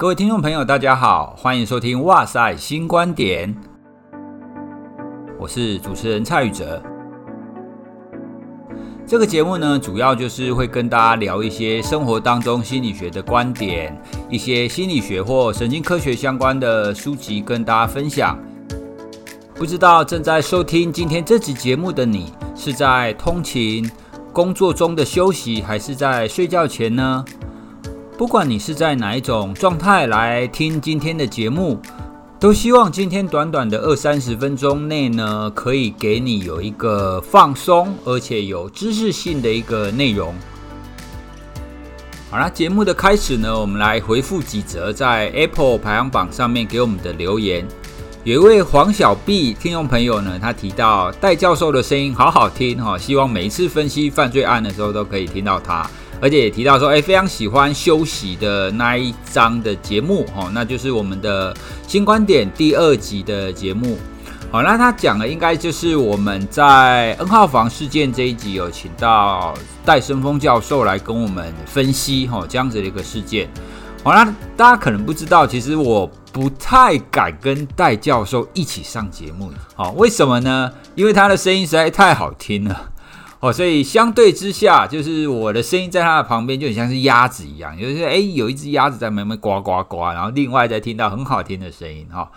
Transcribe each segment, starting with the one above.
各位听众朋友，大家好，欢迎收听《哇塞新观点》，我是主持人蔡宇哲。这个节目呢，主要就是会跟大家聊一些生活当中心理学的观点，一些心理学或神经科学相关的书籍跟大家分享。不知道正在收听今天这集节目的你，是在通勤、工作中的休息，还是在睡觉前呢？不管你是在哪一种状态来听今天的节目，都希望今天短短的二三十分钟内呢，可以给你有一个放松而且有知识性的一个内容。好啦，节目的开始呢，我们来回复几则在 Apple 排行榜上面给我们的留言。有一位黄小碧听众朋友呢，他提到戴教授的声音好好听哈，希望每一次分析犯罪案的时候都可以听到他。而且也提到说，哎，非常喜欢休息的那一章的节目，哈，那就是我们的新观点第二集的节目。好，那他讲的应该就是我们在 N 号房事件这一集有请到戴伸峰教授来跟我们分析，哈，这样子的一个事件。好，那大家可能不知道，其实我不太敢跟戴教授一起上节目，好，为什么呢？因为他的声音实在太好听了。哦，所以相对之下，就是我的声音在他的旁边就很像是鸭子一样，就是诶，有一只鸭子在慢慢呱呱呱，然后另外再听到很好听的声音哈。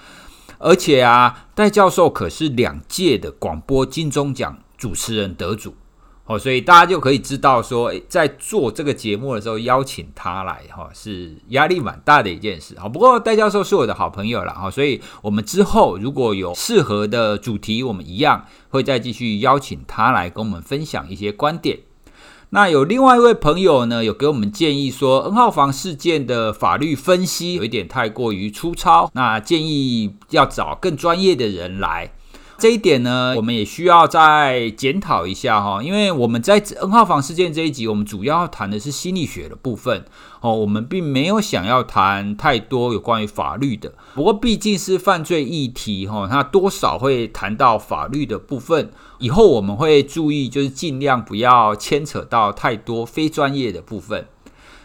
而且啊，戴教授可是两届的广播金钟奖主持人得主。哦，所以大家就可以知道说，在做这个节目的时候，邀请他来哈，是压力蛮大的一件事。好，不过戴教授是我的好朋友了哈，所以我们之后如果有适合的主题，我们一样会再继续邀请他来跟我们分享一些观点。那有另外一位朋友呢，有给我们建议说，N 号房事件的法律分析有一点太过于粗糙，那建议要找更专业的人来。这一点呢，我们也需要再检讨一下哈，因为我们在 N 号房事件这一集，我们主要谈的是心理学的部分哦，我们并没有想要谈太多有关于法律的。不过毕竟是犯罪议题哈，它多少会谈到法律的部分，以后我们会注意，就是尽量不要牵扯到太多非专业的部分。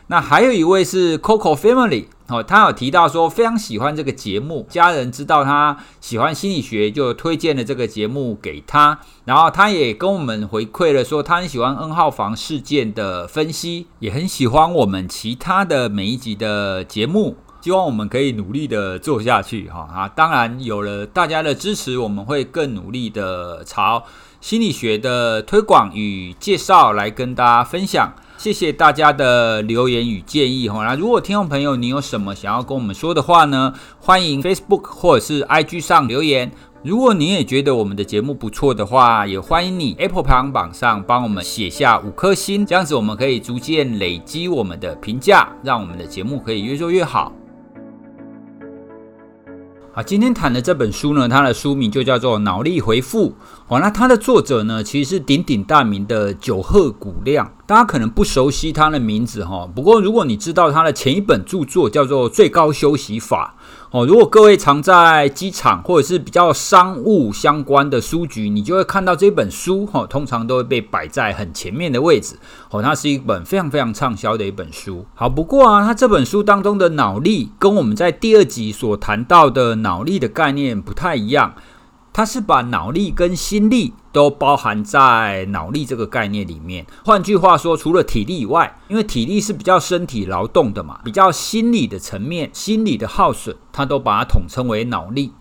那还有一位是 Coco Family。哦，他有提到说非常喜欢这个节目，家人知道他喜欢心理学，就推荐了这个节目给他。然后他也跟我们回馈了说，他很喜欢 N 号房事件的分析，也很喜欢我们其他的每一集的节目。希望我们可以努力的做下去，哈啊！当然有了大家的支持，我们会更努力的朝心理学的推广与介绍来跟大家分享。谢谢大家的留言与建议哈。那如果听众朋友你有什么想要跟我们说的话呢？欢迎 Facebook 或者是 IG 上留言。如果你也觉得我们的节目不错的话，也欢迎你 Apple 排行榜上帮我们写下五颗星，这样子我们可以逐渐累积我们的评价，让我们的节目可以越做越好。啊，今天谈的这本书呢，它的书名就叫做《脑力回复》。哦，那它的作者呢，其实是鼎鼎大名的久贺古亮。大家可能不熟悉他的名字哈，不过如果你知道他的前一本著作叫做《最高休息法》。哦，如果各位常在机场或者是比较商务相关的书局，你就会看到这本书，哈，通常都会被摆在很前面的位置。哦，它是一本非常非常畅销的一本书。好，不过啊，它这本书当中的脑力跟我们在第二集所谈到的脑力的概念不太一样。它是把脑力跟心力都包含在脑力这个概念里面。换句话说，除了体力以外，因为体力是比较身体劳动的嘛，比较心理的层面，心理的耗损，它都把它统称为脑力。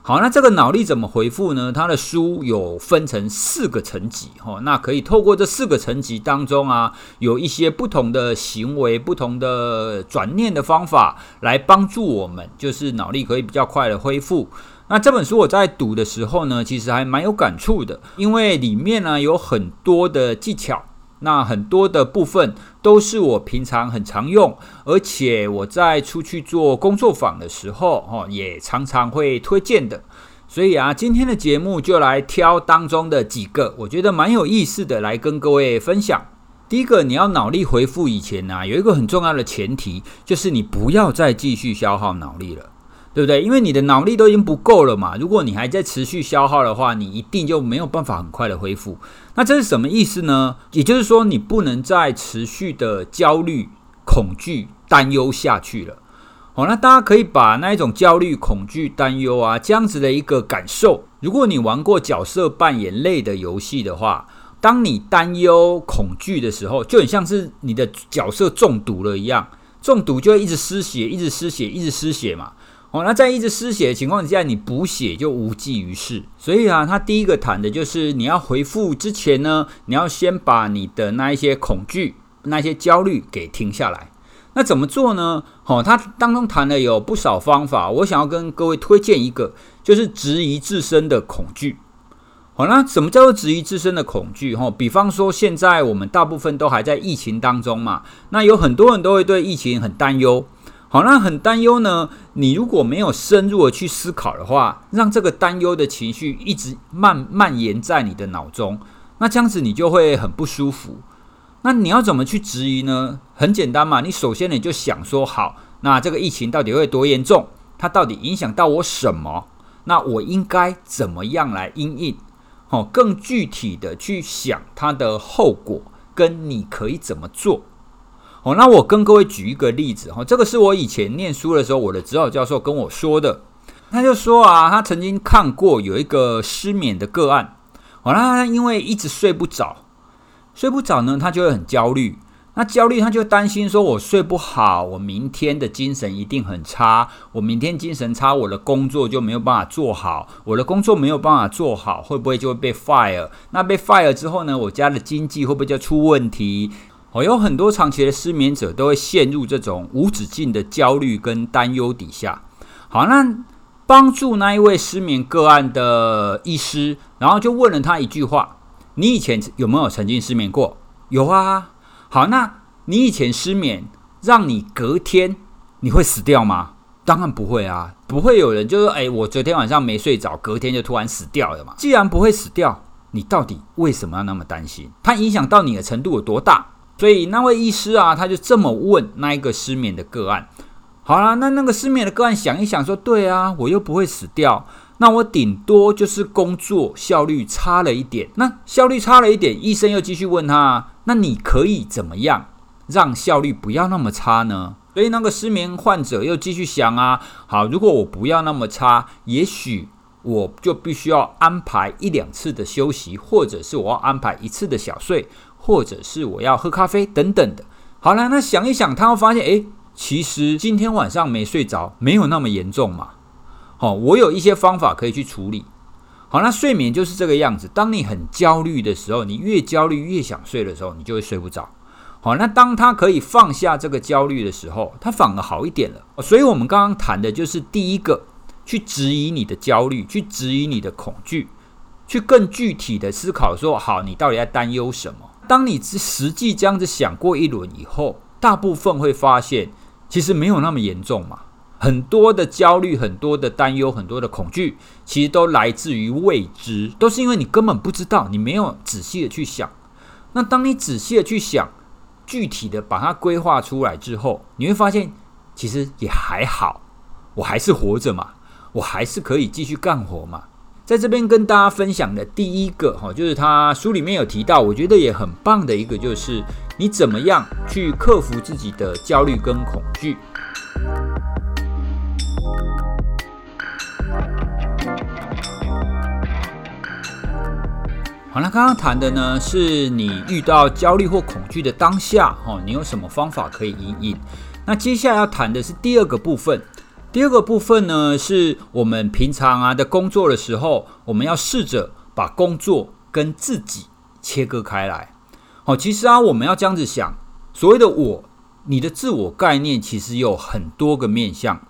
好，那这个脑力怎么回复呢？它的书有分成四个层级，哈，那可以透过这四个层级当中啊，有一些不同的行为、不同的转念的方法来帮助我们，就是脑力可以比较快的恢复。那这本书我在读的时候呢，其实还蛮有感触的，因为里面呢有很多的技巧，那很多的部分都是我平常很常用，而且我在出去做工作坊的时候，哈，也常常会推荐的。所以啊，今天的节目就来挑当中的几个，我觉得蛮有意思的，来跟各位分享。第一个，你要脑力回复以前呢，有一个很重要的前提，就是你不要再继续消耗脑力了。对不对？因为你的脑力都已经不够了嘛，如果你还在持续消耗的话，你一定就没有办法很快的恢复。那这是什么意思呢？也就是说，你不能再持续的焦虑、恐惧、担忧下去了。好，那大家可以把那一种焦虑、恐惧、担忧啊，这样子的一个感受，如果你玩过角色扮演类的游戏的话，当你担忧、恐惧的时候，就很像是你的角色中毒了一样，中毒就会一直失血，一直失血，一直失血嘛。哦，那在一直失血的情况之下，你补血就无济于事。所以啊，他第一个谈的就是你要回复之前呢，你要先把你的那一些恐惧、那些焦虑给停下来。那怎么做呢？好，他当中谈的有不少方法，我想要跟各位推荐一个，就是质疑自身的恐惧。好，那什么叫做质疑自身的恐惧？哈，比方说现在我们大部分都还在疫情当中嘛，那有很多人都会对疫情很担忧。好，那很担忧呢，你如果没有深入的去思考的话，让这个担忧的情绪一直蔓蔓延在你的脑中，那这样子你就会很不舒服。那你要怎么去质疑呢？很简单嘛，你首先你就想说，好，那这个疫情到底会多严重？它到底影响到我什么？那我应该怎么样来应应？好，更具体的去想它的后果，跟你可以怎么做？好，那我跟各位举一个例子哈，这个是我以前念书的时候，我的指导教授跟我说的。他就说啊，他曾经看过有一个失眠的个案，好，那他因为一直睡不着。睡不着呢，他就会很焦虑。那焦虑，他就担心说：“我睡不好，我明天的精神一定很差。我明天精神差，我的工作就没有办法做好。我的工作没有办法做好，会不会就会被 fire？那被 fire 之后呢，我家的经济会不会就出问题？哦，有很多长期的失眠者都会陷入这种无止境的焦虑跟担忧底下。好，那帮助那一位失眠个案的医师，然后就问了他一句话。你以前有没有曾经失眠过？有啊。好，那你以前失眠，让你隔天你会死掉吗？当然不会啊，不会有人就说：“哎，我昨天晚上没睡着，隔天就突然死掉了嘛。”既然不会死掉，你到底为什么要那么担心？它影响到你的程度有多大？所以那位医师啊，他就这么问那一个失眠的个案。好啦，那那个失眠的个案想一想说：“对啊，我又不会死掉。”那我顶多就是工作效率差了一点，那效率差了一点，医生又继续问他，那你可以怎么样让效率不要那么差呢？所以那个失眠患者又继续想啊，好，如果我不要那么差，也许我就必须要安排一两次的休息，或者是我要安排一次的小睡，或者是我要喝咖啡等等的。好了，那想一想，他会发现，诶，其实今天晚上没睡着，没有那么严重嘛。哦，我有一些方法可以去处理。好，那睡眠就是这个样子。当你很焦虑的时候，你越焦虑越想睡的时候，你就会睡不着。好，那当他可以放下这个焦虑的时候，他反而好一点了。所以，我们刚刚谈的就是第一个，去质疑你的焦虑，去质疑你的恐惧，去更具体的思考说，好，你到底在担忧什么？当你实际这样子想过一轮以后，大部分会发现，其实没有那么严重嘛。很多的焦虑，很多的担忧，很多的恐惧，其实都来自于未知，都是因为你根本不知道，你没有仔细的去想。那当你仔细的去想，具体的把它规划出来之后，你会发现其实也还好，我还是活着嘛，我还是可以继续干活嘛。在这边跟大家分享的第一个哈，就是他书里面有提到，我觉得也很棒的一个，就是你怎么样去克服自己的焦虑跟恐惧。好，那刚刚谈的呢，是你遇到焦虑或恐惧的当下，哦，你有什么方法可以引引？那接下来要谈的是第二个部分。第二个部分呢，是我们平常啊的工作的时候，我们要试着把工作跟自己切割开来。好，其实啊，我们要这样子想，所谓的我，你的自我概念其实有很多个面向。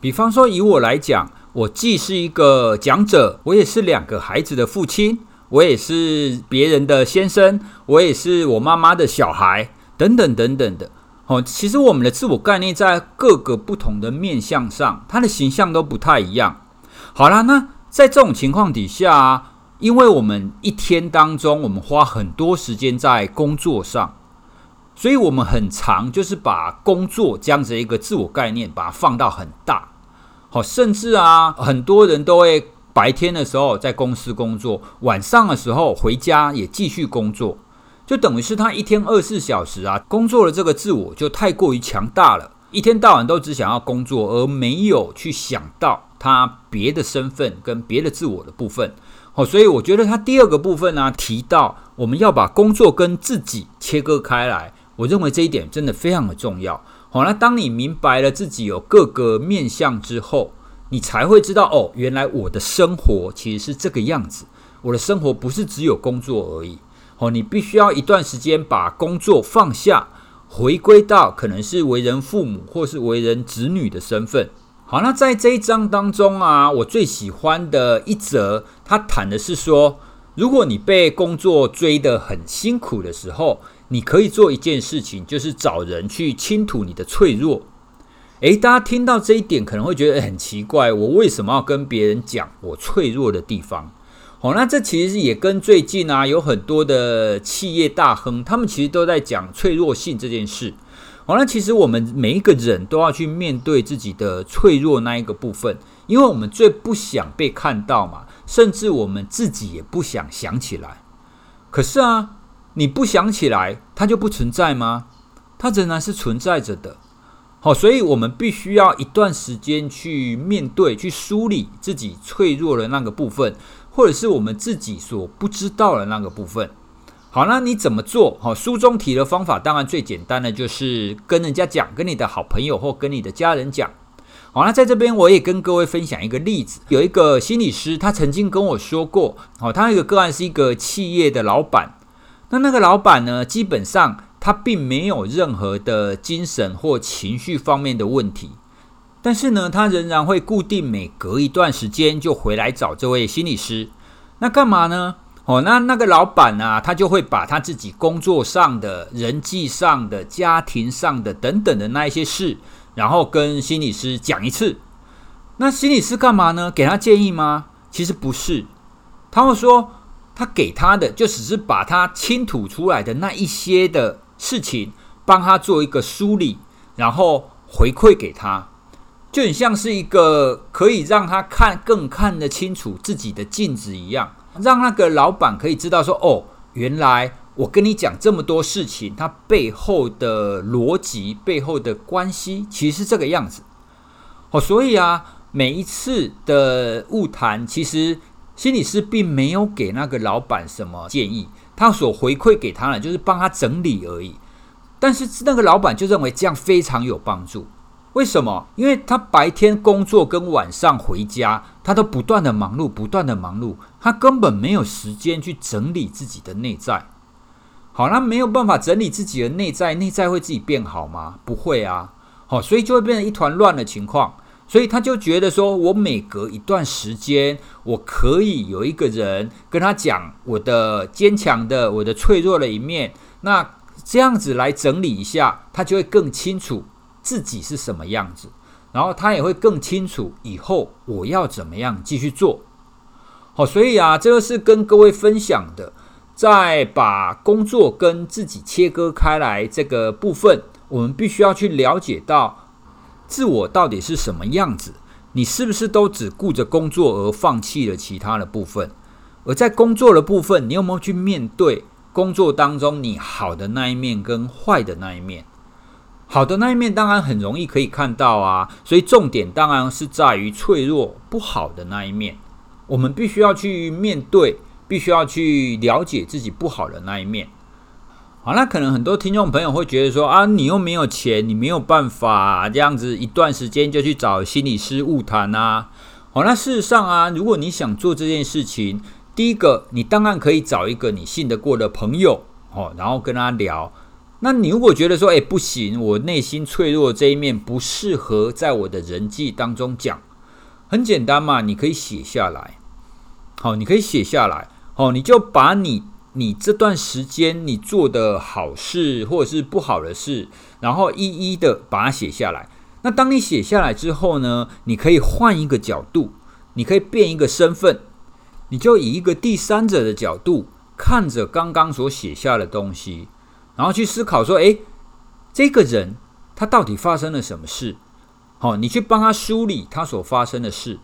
比方说，以我来讲，我既是一个讲者，我也是两个孩子的父亲。我也是别人的先生，我也是我妈妈的小孩，等等等等的。哦，其实我们的自我概念在各个不同的面向上，它的形象都不太一样。好啦，那在这种情况底下，因为我们一天当中，我们花很多时间在工作上，所以我们很常就是把工作这样子一个自我概念，把它放到很大。好，甚至啊，很多人都会。白天的时候在公司工作，晚上的时候回家也继续工作，就等于是他一天二十四小时啊，工作的这个自我就太过于强大了。一天到晚都只想要工作，而没有去想到他别的身份跟别的自我的部分。好，所以我觉得他第二个部分呢、提到我们要把工作跟自己切割开来，我认为这一点真的非常的重要。好，那当你明白了自己有各个面向之后，你才会知道哦，原来我的生活其实是这个样子。我的生活不是只有工作而已。哦，你必须要一段时间把工作放下，回归到可能是为人父母或是为人子女的身份。好，那在这一章当中啊，我最喜欢的一则，他谈的是说，如果你被工作追得很辛苦的时候，你可以做一件事情，就是找人去倾吐你的脆弱。诶，大家听到这一点可能会觉得很奇怪，我为什么要跟别人讲我脆弱的地方？好，那这其实也跟最近啊有很多的企业大亨，他们其实都在讲脆弱性这件事。好，那其实我们每一个人都要去面对自己的脆弱那一个部分，因为我们最不想被看到嘛，甚至我们自己也不想想起来。可是啊，你不想起来，它就不存在吗？它仍然是存在着的。好，所以我们必须要一段时间去面对、去梳理自己脆弱的那个部分，或者是我们自己所不知道的那个部分。好，那你怎么做？好，书中提的方法当然最简单的就是跟人家讲，跟你的好朋友或跟你的家人讲。好，那在这边我也跟各位分享一个例子，有一个心理师，他曾经跟我说过，好，他那个个案是一个企业的老板，那那个老板呢，基本上他并没有任何的精神或情绪方面的问题，但是呢，他仍然会固定每隔一段时间就回来找这位心理师，那干嘛呢？哦，那那个老板呢、啊，他就会把他自己工作上的、人际上的、家庭上的等等的那一些事，然后跟心理师讲一次。那心理师干嘛呢？给他建议吗？其实不是，他会说他给他的就只是把他倾吐出来的那一些的事情，帮他做一个梳理，然后回馈给他，就很像是一个可以让他看更看得清楚自己的镜子一样。让那个老板可以知道说，哦，原来我跟你讲这么多事情，它背后的逻辑、背后的关系，其实是这个样子。哦，所以啊，每一次的误谈，其实心理师并没有给那个老板什么建议，他所回馈给他的就是帮他整理而已。但是那个老板就认为这样非常有帮助。为什么？因为他白天工作跟晚上回家，他都不断的忙碌，不断的忙碌，他根本没有时间去整理自己的内在。好，那没有办法整理自己的内在，内在会自己变好吗？不会啊。好，所以就会变成一团乱的情况。所以他就觉得说，我每隔一段时间，我可以有一个人跟他讲我的坚强的、我的脆弱的一面。那这样子来整理一下，他就会更清楚。自己是什么样子，然后他也会更清楚以后我要怎么样继续做。好，所以啊，这个是跟各位分享的，在把工作跟自己切割开来这个部分，我们必须要去了解到自我到底是什么样子。你是不是都只顾着工作而放弃了其他的部分？而在工作的部分，你有没有去面对工作当中你好的那一面跟坏的那一面？好的那一面当然很容易可以看到啊，所以重点当然是在于脆弱不好的那一面，我们必须要去面对，必须要去了解自己不好的那一面。好，那可能很多听众朋友会觉得说啊，你又没有钱，你没有办法这样子一段时间就去找心理师晤谈啊。好，那事实上啊，如果你想做这件事情，第一个你当然可以找一个你信得过的朋友，哦，然后跟他聊。那你如果觉得说，诶，不行，我内心脆弱这一面不适合在我的人际当中讲，很简单嘛，你可以写下来，好，你可以写下来，好，你就把你你这段时间你做的好事或者是不好的事，然后一一的把它写下来。那当你写下来之后呢，你可以换一个角度，你可以变一个身份，你就以一个第三者的角度看着刚刚所写下的东西。然后去思考说：“诶，这个人他到底发生了什么事？好，你去帮他梳理他所发生的事。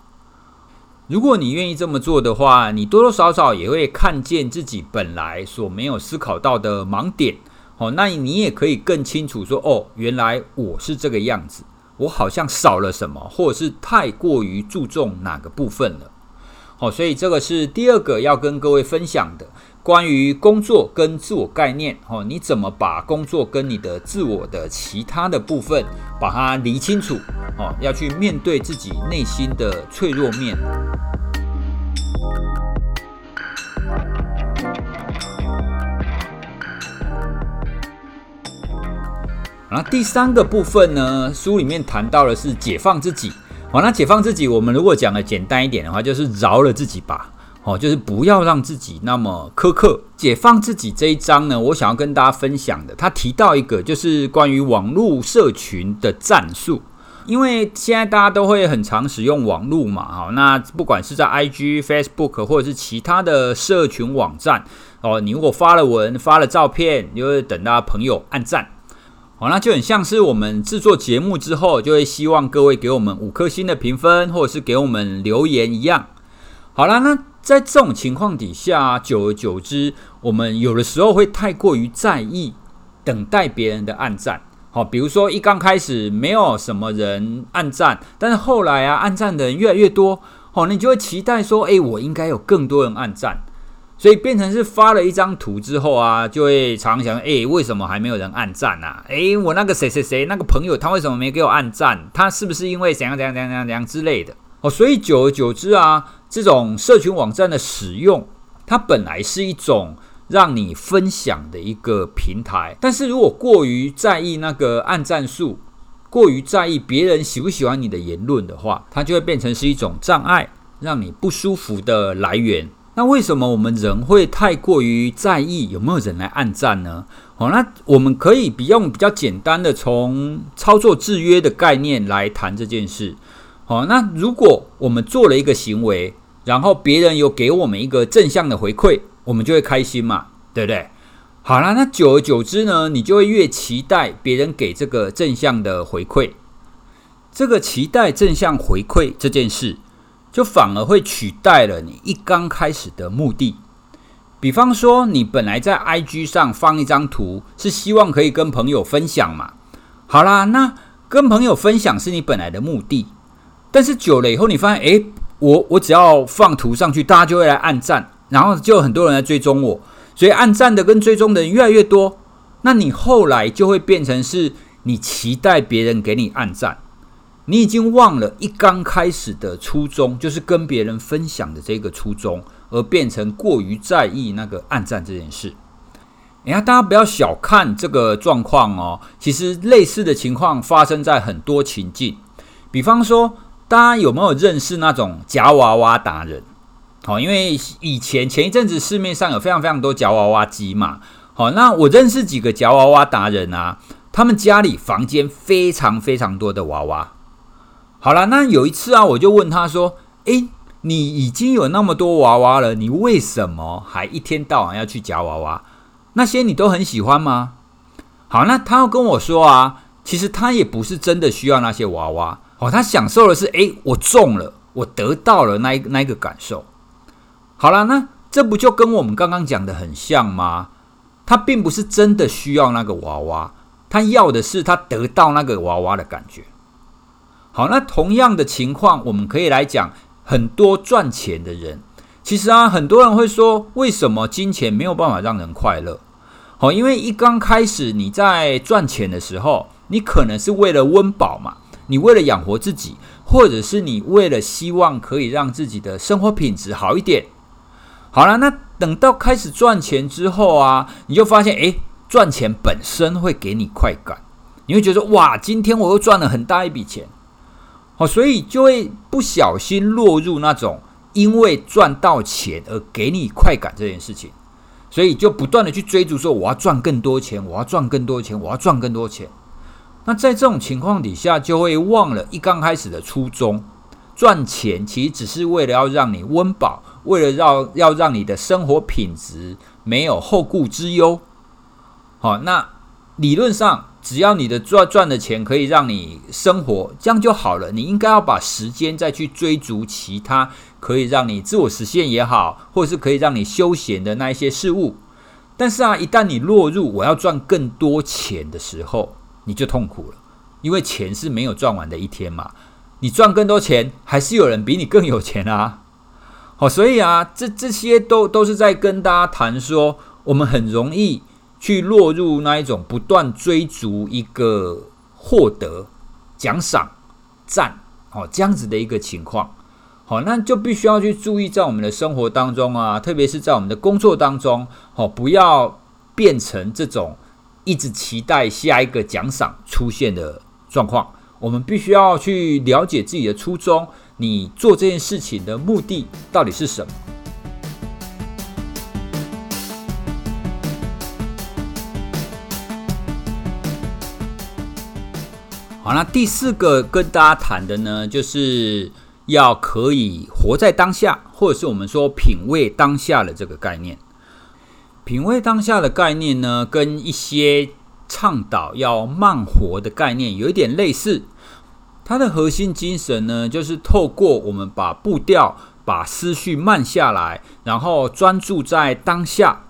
如果你愿意这么做的话，你多多少少也会看见自己本来所没有思考到的盲点，好，那你也可以更清楚说，哦，原来我是这个样子，我好像少了什么，或者是太过于注重哪个部分了。好，所以这个是第二个要跟各位分享的。关于工作跟自我概念，哦，你怎么把工作跟你的自我的其他的部分把它理清楚？哦，要去面对自己内心的脆弱面。然后第三个部分呢，书里面谈到的是解放自己。好，那解放自己，我们如果讲的简单一点的话，就是饶了自己吧。哦，就是不要让自己那么苛刻。解放自己这一章呢，我想要跟大家分享的，他提到一个就是关于网络社群的战术。因为现在大家都会很常使用网络嘛，哈，那不管是在 IG、Facebook 或者是其他的社群网站，哦，你如果发了文、发了照片，你就会等到朋友按赞。好，那就很像是我们制作节目之后，就会希望各位给我们五颗星的评分，或者是给我们留言一样。好了，那。在这种情况底下，久而久之，我们有的时候会太过于在意等待别人的按赞。好，比如说一刚开始没有什么人按赞，但是后来啊，按赞的人越来越多，好，你就会期待说，诶，我应该有更多人按赞，所以变成是发了一张图之后啊，就会常想，诶，为什么还没有人按赞啊？诶，我那个谁谁谁那个朋友，他为什么没给我按赞？他是不是因为怎样怎样怎样怎样之类的？哦，所以久而久之啊。这种社群网站的使用，它本来是一种让你分享的一个平台，但是如果过于在意那个按赞数，过于在意别人喜不喜欢你的言论的话，它就会变成是一种障碍，让你不舒服的来源。那为什么我们人会太过于在意有没有人来按赞呢？好，那我们可以比用比较简单的从操作制约的概念来谈这件事。好，那如果我们做了一个行为，然后别人有给我们一个正向的回馈，我们就会开心嘛，对不对？好啦，那久而久之呢，你就会越期待别人给这个正向的回馈。这个期待正向回馈这件事，就反而会取代了你一刚开始的目的。比方说，你本来在 IG 上放一张图，是希望可以跟朋友分享嘛。好啦，那跟朋友分享是你本来的目的。但是久了以后，你发现，诶，我我只要放图上去，大家就会来按赞，然后就有很多人来追踪我，所以按赞的跟追踪的人越来越多。那你后来就会变成是你期待别人给你按赞，你已经忘了一刚开始的初衷，就是跟别人分享的这个初衷，而变成过于在意那个暗战这件事。你看，大家不要小看这个状况哦，其实类似的情况发生在很多情境，比方说。大家有没有认识那种夹娃娃达人？好，因为以前前一阵子市面上有非常非常多夹娃娃机嘛。好，那我认识几个夹娃娃达人啊，他们家里房间非常非常多的娃娃。好了，那有一次啊，我就问他说：“诶，你已经有那么多娃娃了，你为什么还一天到晚要去夹娃娃？那些你都很喜欢吗？”好，那他要跟我说啊，其实他也不是真的需要那些娃娃。哦，他享受的是，诶，我中了，我得到了那一那一个感受。好了，那这不就跟我们刚刚讲的很像吗？他并不是真的需要那个娃娃，他要的是他得到那个娃娃的感觉。好，那同样的情况，我们可以来讲很多赚钱的人。其实啊，很多人会说，为什么金钱没有办法让人快乐？好，因为一刚开始你在赚钱的时候，你可能是为了温饱嘛。你为了养活自己，或者是你为了希望可以让自己的生活品质好一点，好了，那等到开始赚钱之后啊，你就发现，诶，赚钱本身会给你快感，你会觉得哇，今天我又赚了很大一笔钱，好，所以就会不小心落入那种因为赚到钱而给你快感这件事情，所以就不断的去追逐说，我要赚更多钱，我要赚更多钱，我要赚更多钱。那在这种情况底下，就会忘了一刚开始的初衷。赚钱其实只是为了要让你温饱，为了要要让你的生活品质没有后顾之忧。好，那理论上，只要你的赚赚的钱可以让你生活，这样就好了。你应该要把时间再去追逐其他可以让你自我实现也好，或者是可以让你休闲的那一些事物。但是啊，一旦你落入我要赚更多钱的时候，你就痛苦了，因为钱是没有赚完的一天嘛。你赚更多钱，还是有人比你更有钱啊。好，所以啊，这这些都都是在跟大家谈说，我们很容易去落入那一种不断追逐一个获得奖赏、赞，哦，这样子的一个情况。好，那就必须要去注意，在我们的生活当中啊，特别是在我们的工作当中，好，不要变成这种一直期待下一个奖赏出现的状况。我们必须要去了解自己的初衷，你做这件事情的目的到底是什么？好，那第四个跟大家谈的呢，就是。要可以活在当下，或者是我们说品味当下的这个概念。品味当下的概念呢，跟一些倡导要慢活的概念有一点类似。它的核心精神呢，就是透过我们把步调、把思绪慢下来，然后专注在当下。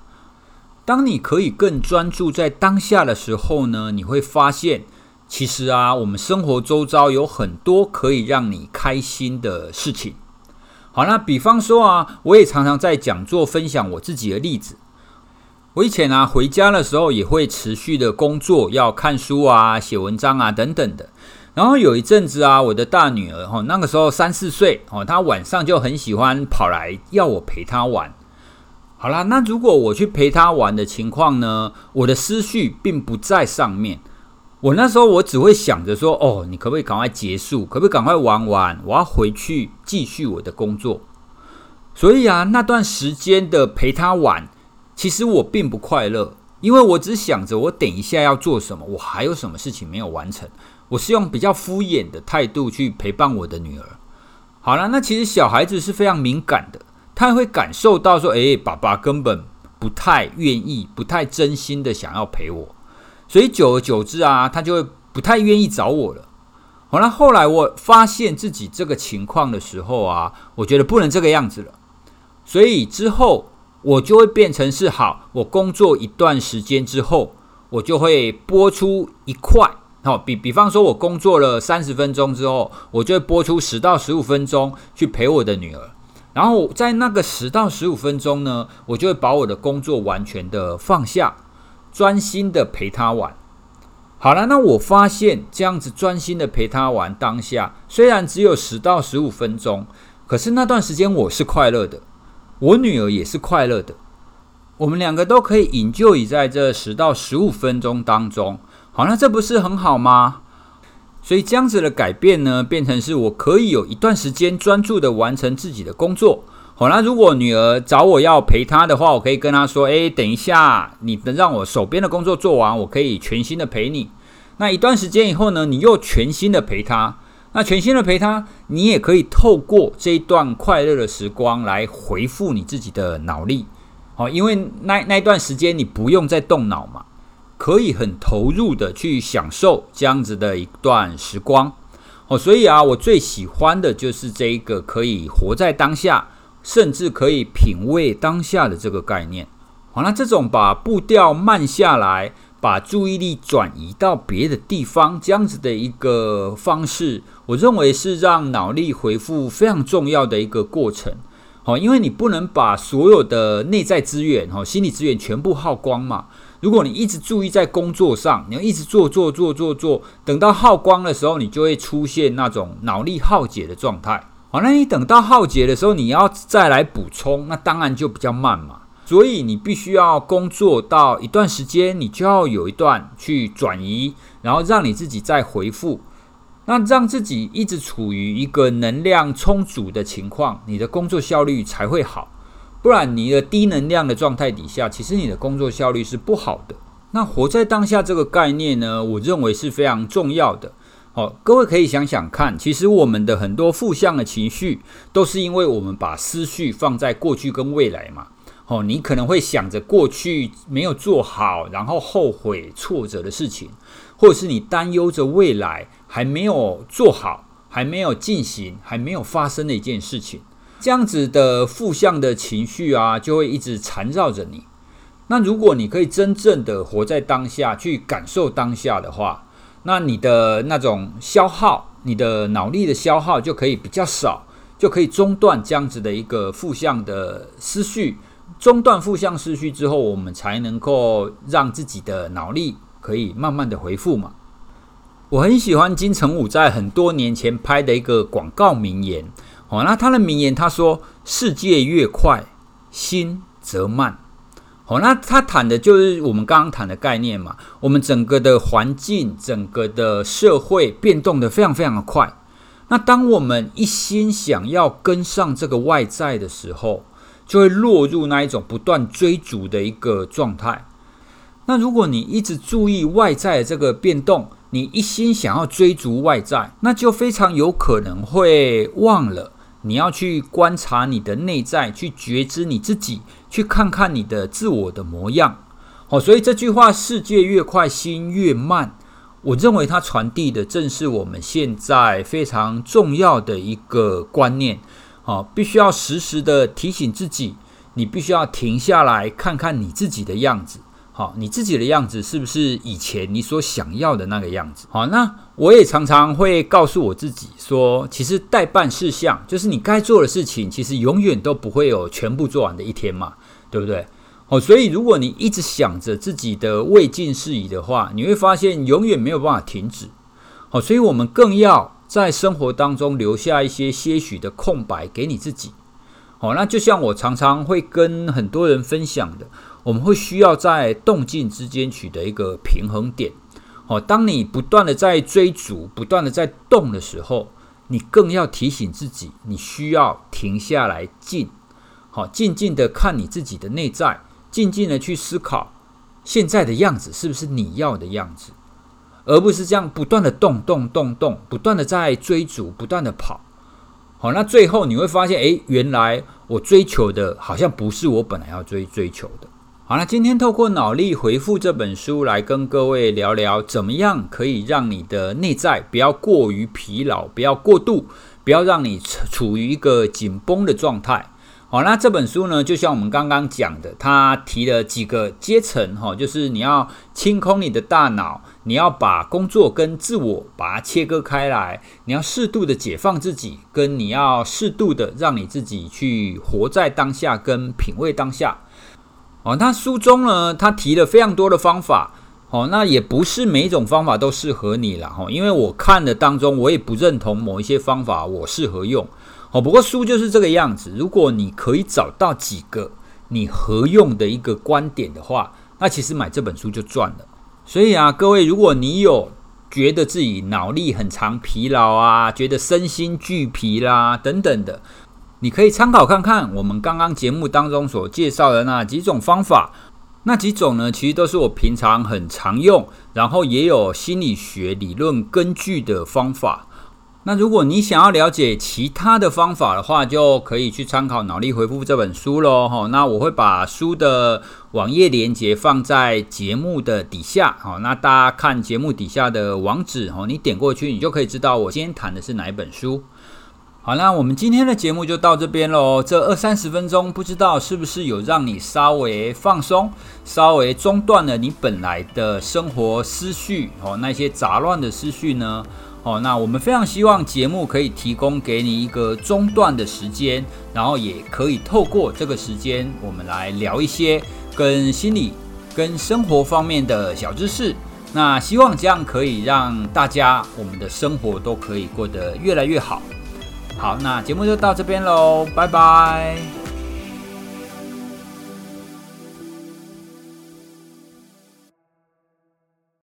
当你可以更专注在当下的时候呢，你会发现。其实啊，我们生活周遭有很多可以让你开心的事情。好，那比方说啊，我也常常在讲座分享我自己的例子。我以前啊，回家的时候也会持续的工作，要看书啊、写文章啊等等的。然后有一阵子啊，我的大女儿哈，那个时候三四岁哦，她晚上就很喜欢跑来要我陪她玩。好啦，那如果我去陪她玩的情况呢，我的思绪并不在上面。我那时候我只会想着说，哦，你可不可以赶快结束？可不可以赶快玩完？我要回去继续我的工作。所以啊，那段时间的陪他玩，其实我并不快乐，因为我只想着我等一下要做什么，我还有什么事情没有完成。我是用比较敷衍的态度去陪伴我的女儿。好了，那其实小孩子是非常敏感的，他会感受到说，诶，爸爸根本不太愿意，不太真心的想要陪我。所以久而久之啊，他就会不太愿意找我了。好了，后来我发现自己这个情况的时候啊，我觉得不能这个样子了。所以之后我就会变成是好，我工作一段时间之后，我就会拨出一块。好，比比方说，我工作了三十分钟之后，我就会拨出十到十五分钟去陪我的女儿。然后在那个十到十五分钟呢，我就会把我的工作完全的放下。专心的陪他玩，好了，那我发现这样子专心的陪他玩，当下虽然只有十到十五分钟，可是那段时间我是快乐的，我女儿也是快乐的，我们两个都可以 enjoy 在这十到十五分钟当中，好，那这不是很好吗？所以这样子的改变呢，变成是我可以有一段时间专注的完成自己的工作。好，那如果女儿找我要陪她的话，我可以跟她说：“诶，等一下，你能让我手边的工作做完，我可以全心的陪你。那一段时间以后呢，你又全心的陪她。那全心的陪她，你也可以透过这一段快乐的时光来回复你自己的脑力。好，因为那那一段时间你不用再动脑嘛，可以很投入的去享受这样子的一段时光。哦，所以啊，我最喜欢的就是这一个可以活在当下。甚至可以品味当下的这个概念。好，那这种把步调慢下来，把注意力转移到别的地方，这样子的一个方式，我认为是让脑力恢复非常重要的一个过程。好，因为你不能把所有的内在资源、哈心理资源全部耗光嘛。如果你一直注意在工作上，你要一直做做做做做，等到耗光的时候，你就会出现那种脑力耗竭的状态。好，那你等到耗竭的时候，你要再来补充，那当然就比较慢嘛。所以你必须要工作到一段时间，你就要有一段去转移，然后让你自己再回复，那让自己一直处于一个能量充足的情况，你的工作效率才会好。不然你的低能量的状态底下，其实你的工作效率是不好的。那活在当下这个概念呢，我认为是非常重要的。好，各位可以想想看，其实我们的很多负向的情绪，都是因为我们把思绪放在过去跟未来嘛。哦，你可能会想着过去没有做好，然后后悔挫折的事情，或者是你担忧着未来还没有做好、还没有进行、还没有发生的一件事情，这样子的负向的情绪啊，就会一直缠绕着你。那如果你可以真正的活在当下，去感受当下的话，那你的那种消耗，你的脑力的消耗就可以比较少，就可以中断这样子的一个负向的思绪。中断负向思绪之后，我们才能够让自己的脑力可以慢慢的恢复嘛。我很喜欢金城武在很多年前拍的一个广告名言，哦，那他的名言他说：“世界越快，心则慢。”好，那他谈的就是我们刚刚谈的概念嘛。我们整个的环境、整个的社会变动得非常非常的快。那当我们一心想要跟上这个外在的时候，就会落入那一种不断追逐的一个状态。那如果你一直注意外在的这个变动，你一心想要追逐外在，那就非常有可能会忘了。你要去观察你的内在，去觉知你自己，去看看你的自我的模样。好，所以这句话“世界越快，心越慢”，我认为它传递的正是我们现在非常重要的一个观念。好，必须要时时的提醒自己，你必须要停下来看看你自己的样子。好，你自己的样子是不是以前你所想要的那个样子？好，那我也常常会告诉我自己说，其实待办事项就是你该做的事情，其实永远都不会有全部做完的一天嘛，对不对？好，所以如果你一直想着自己的未尽事宜的话，你会发现永远没有办法停止。好，所以我们更要在生活当中留下一些些许的空白给你自己。好，那就像我常常会跟很多人分享的。我们会需要在动静之间取得一个平衡点。好，当你不断的在追逐、不断的在动的时候，你更要提醒自己，你需要停下来静。好，静静的看你自己的内在，静静的去思考现在的样子是不是你要的样子，而不是这样不断的动、动、动、动，不断的在追逐、不断的跑。好，那最后你会发现，诶，原来我追求的好像不是我本来要追追求的。好了，今天透过脑力回复这本书来跟各位聊聊，怎么样可以让你的内在不要过于疲劳，不要过度，不要让你处于一个紧绷的状态。好，那这本书呢，就像我们刚刚讲的，它提了几个阶层，哈，就是你要清空你的大脑，你要把工作跟自我把它切割开来，你要适度的解放自己，跟你要适度的让你自己去活在当下，跟品味当下。哦，那书中呢，他提了非常多的方法，哦，那也不是每一种方法都适合你了，哈，因为我看的当中，我也不认同某一些方法我适合用，哦，不过书就是这个样子，如果你可以找到几个你合用的一个观点的话，那其实买这本书就赚了。所以啊，各位，如果你有觉得自己脑力很常疲劳啊，觉得身心俱疲啦等等的。你可以参考看看我们刚刚节目当中所介绍的那几种方法，那几种呢，其实都是我平常很常用，然后也有心理学理论根据的方法。那如果你想要了解其他的方法的话，就可以去参考《脑力回复》这本书喽。哈，那我会把书的网页连接放在节目的底下。好，那大家看节目底下的网址，哈，你点过去，你就可以知道我今天谈的是哪一本书。好，那我们今天的节目就到这边喽。这二三十分钟，不知道是不是有让你稍微放松，稍微中断了你本来的生活思绪哦，那些杂乱的思绪呢？哦，那我们非常希望节目可以提供给你一个中断的时间，然后也可以透过这个时间，我们来聊一些跟心理、跟生活方面的小知识。那希望这样可以让大家我们的生活都可以过得越来越好。好，那节目就到这边喽，拜拜。